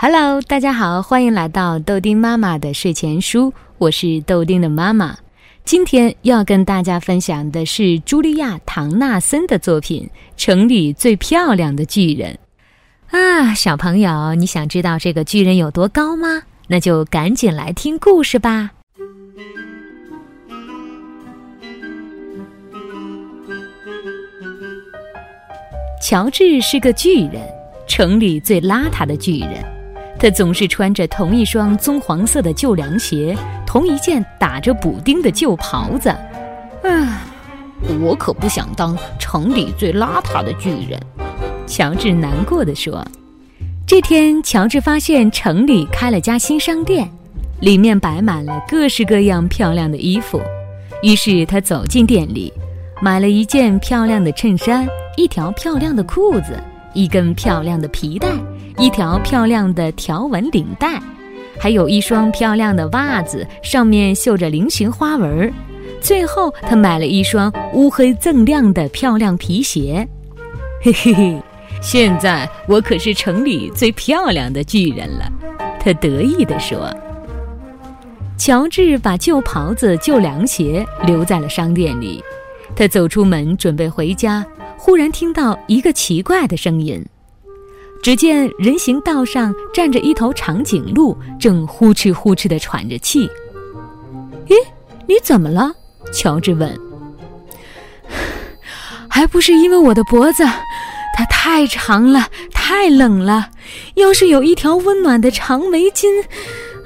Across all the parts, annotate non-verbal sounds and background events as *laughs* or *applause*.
Hello，大家好，欢迎来到豆丁妈妈的睡前书，我是豆丁的妈妈。今天要跟大家分享的是茱莉亚·唐纳森的作品《城里最漂亮的巨人》啊，小朋友，你想知道这个巨人有多高吗？那就赶紧来听故事吧。乔治是个巨人，城里最邋遢的巨人。他总是穿着同一双棕黄色的旧凉鞋，同一件打着补丁的旧袍子。唉，我可不想当城里最邋遢的巨人。乔治难过的说。这天，乔治发现城里开了家新商店，里面摆满了各式各样漂亮的衣服。于是他走进店里，买了一件漂亮的衬衫，一条漂亮的裤子，一根漂亮的皮带。一条漂亮的条纹领带，还有一双漂亮的袜子，上面绣着菱形花纹。最后，他买了一双乌黑锃亮的漂亮皮鞋。嘿嘿嘿，现在我可是城里最漂亮的巨人了，他得意地说。乔治把旧袍子、旧凉鞋留在了商店里。他走出门准备回家，忽然听到一个奇怪的声音。只见人行道上站着一头长颈鹿，正呼哧呼哧地喘着气。咦，你怎么了？乔治问。还不是因为我的脖子，它太长了，太冷了。要是有一条温暖的长围巾，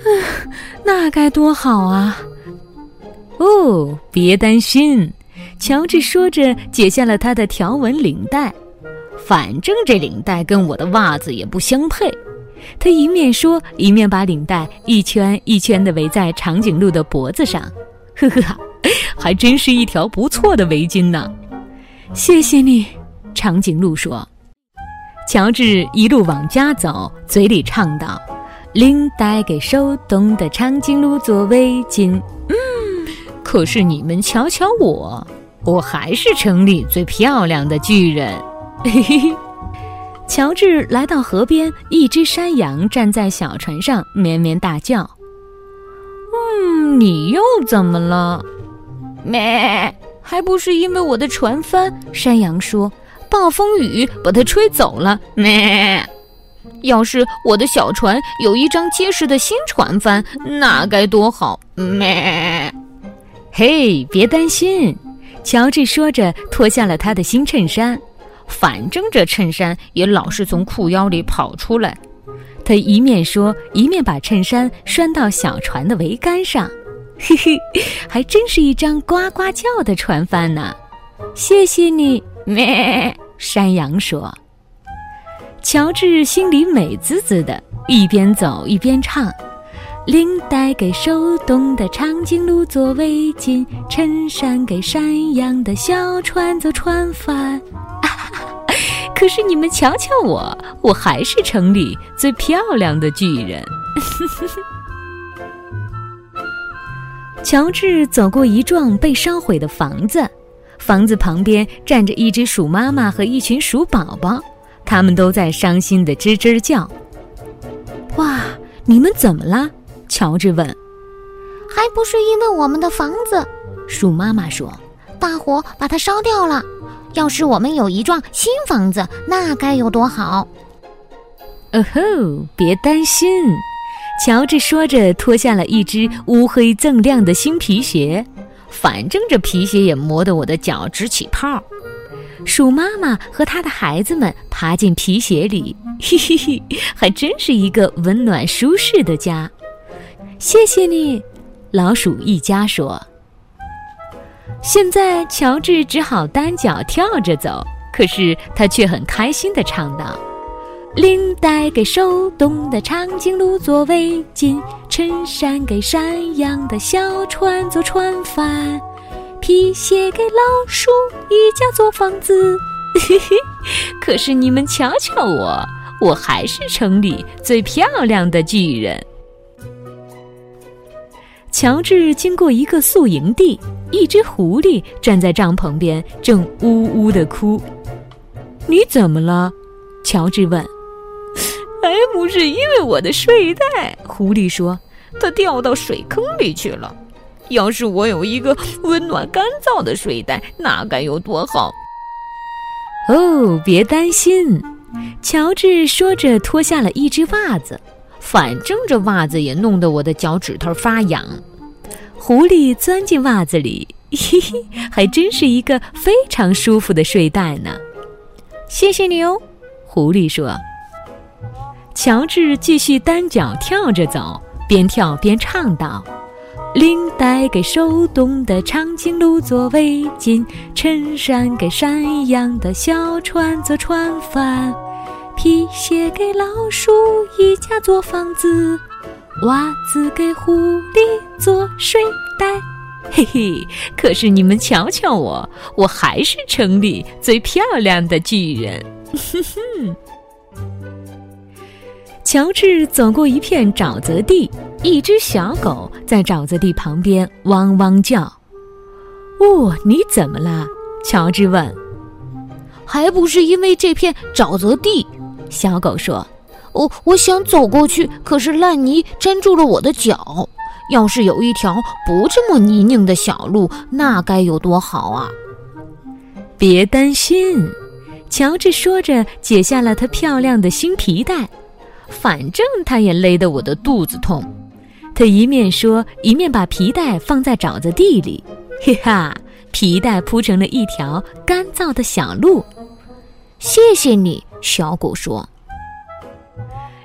嗯，那该多好啊！哦，别担心，乔治说着，解下了他的条纹领带。反正这领带跟我的袜子也不相配，他一面说，一面把领带一圈一圈地围在长颈鹿的脖子上。呵呵，还真是一条不错的围巾呢。谢谢你，长颈鹿说。乔治一路往家走，嘴里唱道：“领带给手动的长颈鹿做围巾。”嗯，可是你们瞧瞧我，我还是城里最漂亮的巨人。嘿嘿嘿，乔治来到河边，一只山羊站在小船上，绵绵大叫：“嗯，你又怎么了？”“咩，还不是因为我的船帆。”山羊说，“暴风雨把它吹走了。”“咩，要是我的小船有一张结实的新船帆，那该多好。”“咩，嘿，别担心。”乔治说着，脱下了他的新衬衫。反正这衬衫也老是从裤腰里跑出来，他一面说，一面把衬衫拴到小船的桅杆上。嘿嘿，还真是一张呱呱叫的船帆呢！谢谢你，咩！山羊说。乔治心里美滋滋的，一边走一边唱：领带给手动的长颈鹿做围巾，衬衫给山羊的小船做船帆。啊 *laughs* 可是你们瞧瞧我，我还是城里最漂亮的巨人。*laughs* 乔治走过一幢被烧毁的房子，房子旁边站着一只鼠妈妈和一群鼠宝宝，他们都在伤心的吱吱叫。哇，你们怎么了？乔治问。还不是因为我们的房子，鼠妈妈说，大火把它烧掉了。要是我们有一幢新房子，那该有多好！哦吼，别担心，乔治说着，脱下了一只乌黑锃亮的新皮鞋。反正这皮鞋也磨得我的脚直起泡。鼠妈妈和她的孩子们爬进皮鞋里，嘿嘿嘿，还真是一个温暖舒适的家。谢谢你，老鼠一家说。现在，乔治只好单脚跳着走，可是他却很开心地唱道：“领带给手动的长颈鹿做围巾，衬衫给山羊的小船做船帆，皮鞋给老鼠一家做房子。嘿嘿，可是你们瞧瞧我，我还是城里最漂亮的巨人。”乔治经过一个宿营地。一只狐狸站在帐篷边，正呜呜地哭。“你怎么了？”乔治问。“还不是因为我的睡袋。狐狸说：“它掉到水坑里去了。要是我有一个温暖干燥的睡袋，那该有多好！”哦，别担心，乔治说着脱下了一只袜子。反正这袜子也弄得我的脚趾头发痒。狐狸钻进袜子里，嘿嘿，还真是一个非常舒服的睡袋呢。谢谢你哦，狐狸说。乔治继续单脚跳着走，边跳边唱道：“领带给手动的长颈鹿做围巾，衬衫给山羊的小船做船帆。”皮鞋给老鼠一家做房子，袜子给狐狸做睡袋，嘿嘿！可是你们瞧瞧我，我还是城里最漂亮的巨人。哼哼。乔治走过一片沼泽地，一只小狗在沼泽地旁边汪汪叫。哦，你怎么了？乔治问。还不是因为这片沼泽地。小狗说：“我我想走过去，可是烂泥粘住了我的脚。要是有一条不这么泥泞的小路，那该有多好啊！”别担心，乔治说着，解下了他漂亮的新皮带。反正他也勒得我的肚子痛。他一面说，一面把皮带放在沼泽地里。嘿哈，皮带铺成了一条干燥的小路。谢谢你。小狗说：“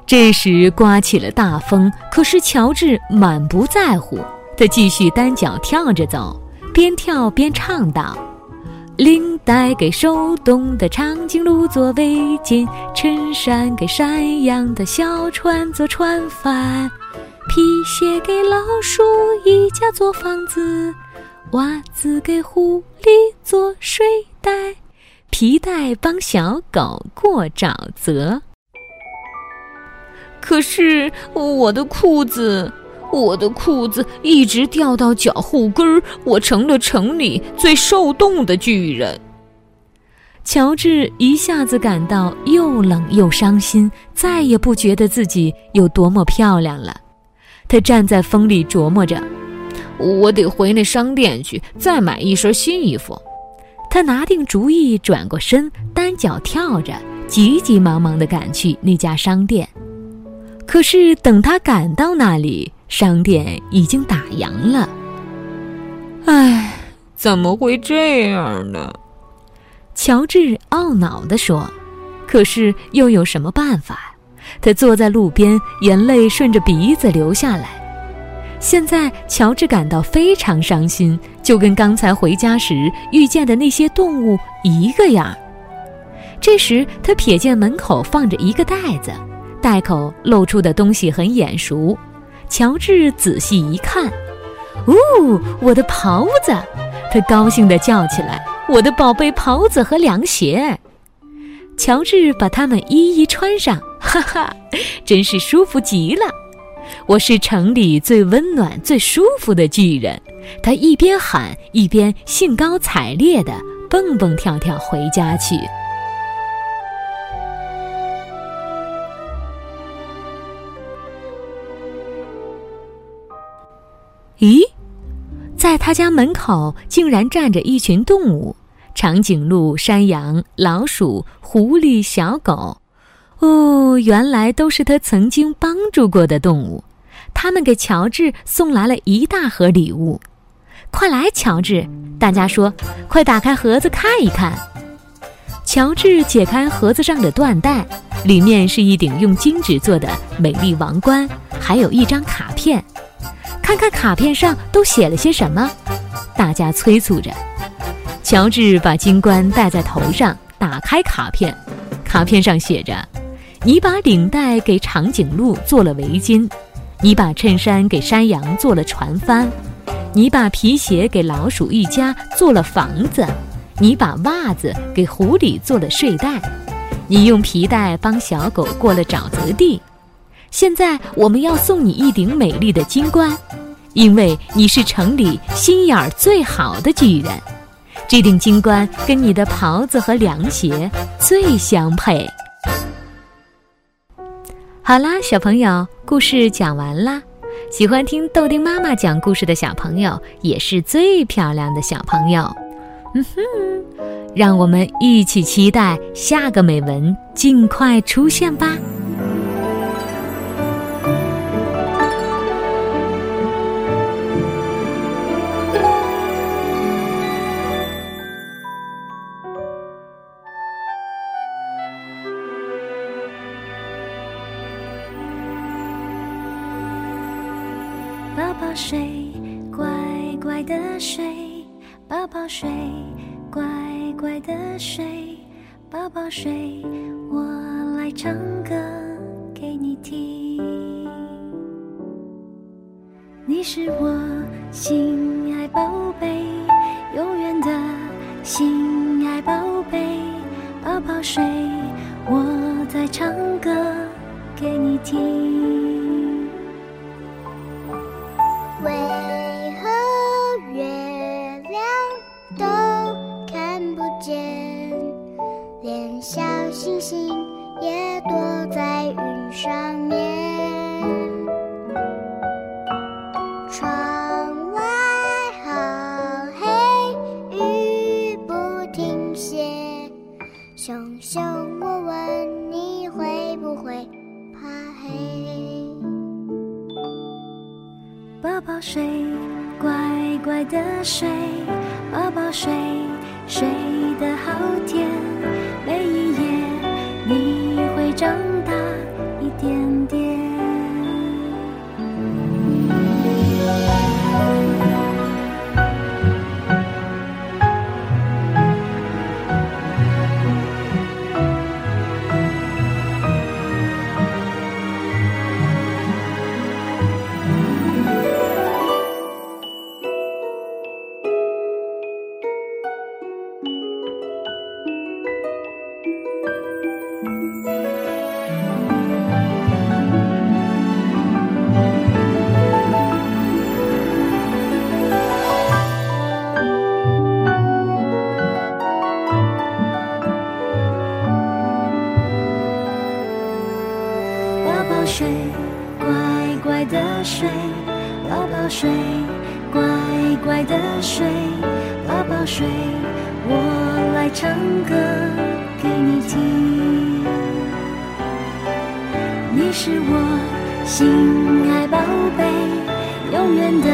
这时刮起了大风，可是乔治满不在乎。他继续单脚跳着走，边跳边唱道：‘领带给手动的长颈鹿做围巾，衬衫给山羊的小船做船帆，皮鞋给老鼠一家做房子，袜子给狐狸做睡袋。’”皮带帮小狗过沼泽，可是我的裤子，我的裤子一直掉到脚后跟儿，我成了城里最受冻的巨人。乔治一下子感到又冷又伤心，再也不觉得自己有多么漂亮了。他站在风里琢磨着：“我得回那商店去，再买一身新衣服。”他拿定主意，转过身，单脚跳着，急急忙忙地赶去那家商店。可是等他赶到那里，商店已经打烊了。唉，怎么会这样呢？乔治懊恼地说。可是又有什么办法？他坐在路边，眼泪顺着鼻子流下来。现在，乔治感到非常伤心，就跟刚才回家时遇见的那些动物一个样。这时，他瞥见门口放着一个袋子，袋口露出的东西很眼熟。乔治仔细一看，哦，我的袍子！他高兴地叫起来：“我的宝贝袍子和凉鞋！”乔治把它们一一穿上，哈哈，真是舒服极了。我是城里最温暖、最舒服的巨人。他一边喊，一边兴高采烈地蹦蹦跳跳回家去。咦，在他家门口竟然站着一群动物：长颈鹿、山羊、老鼠、狐狸、小狗。哦，原来都是他曾经帮助过的动物。他们给乔治送来了一大盒礼物。快来，乔治！大家说，快打开盒子看一看。乔治解开盒子上的缎带，里面是一顶用金纸做的美丽王冠，还有一张卡片。看看卡片上都写了些什么？大家催促着。乔治把金冠戴在头上，打开卡片，卡片上写着。你把领带给长颈鹿做了围巾，你把衬衫给山羊做了船帆，你把皮鞋给老鼠一家做了房子，你把袜子给狐狸做了睡袋，你用皮带帮小狗过了沼泽地。现在我们要送你一顶美丽的金冠，因为你是城里心眼儿最好的巨人。这顶金冠跟你的袍子和凉鞋最相配。好啦，小朋友，故事讲完啦。喜欢听豆丁妈妈讲故事的小朋友，也是最漂亮的小朋友。嗯哼，让我们一起期待下个美文尽快出现吧。宝宝睡，乖乖的睡，宝宝睡，乖乖的睡，宝宝睡，我来唱歌给你听。你是我心爱宝贝，永远的心爱宝贝，宝宝睡，我在唱歌给你听。窗外好黑，雨不停歇。熊熊，我问你会不会怕黑？宝宝睡，乖乖的睡，宝宝睡，睡得好甜。每一夜，你会长。宝宝睡，我来唱歌给你听。你是我心爱宝贝，永远的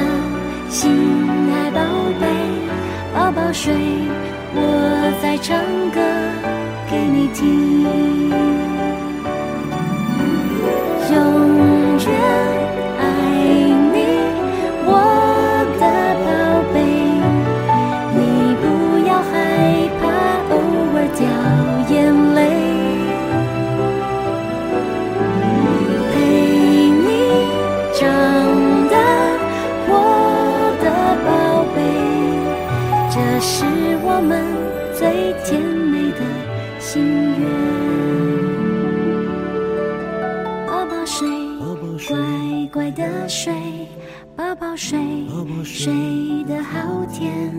心爱宝贝，宝宝睡，我在唱歌给你听。乖的睡，宝宝睡，睡得好甜。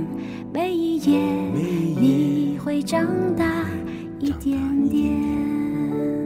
每一夜，你会长大一点点。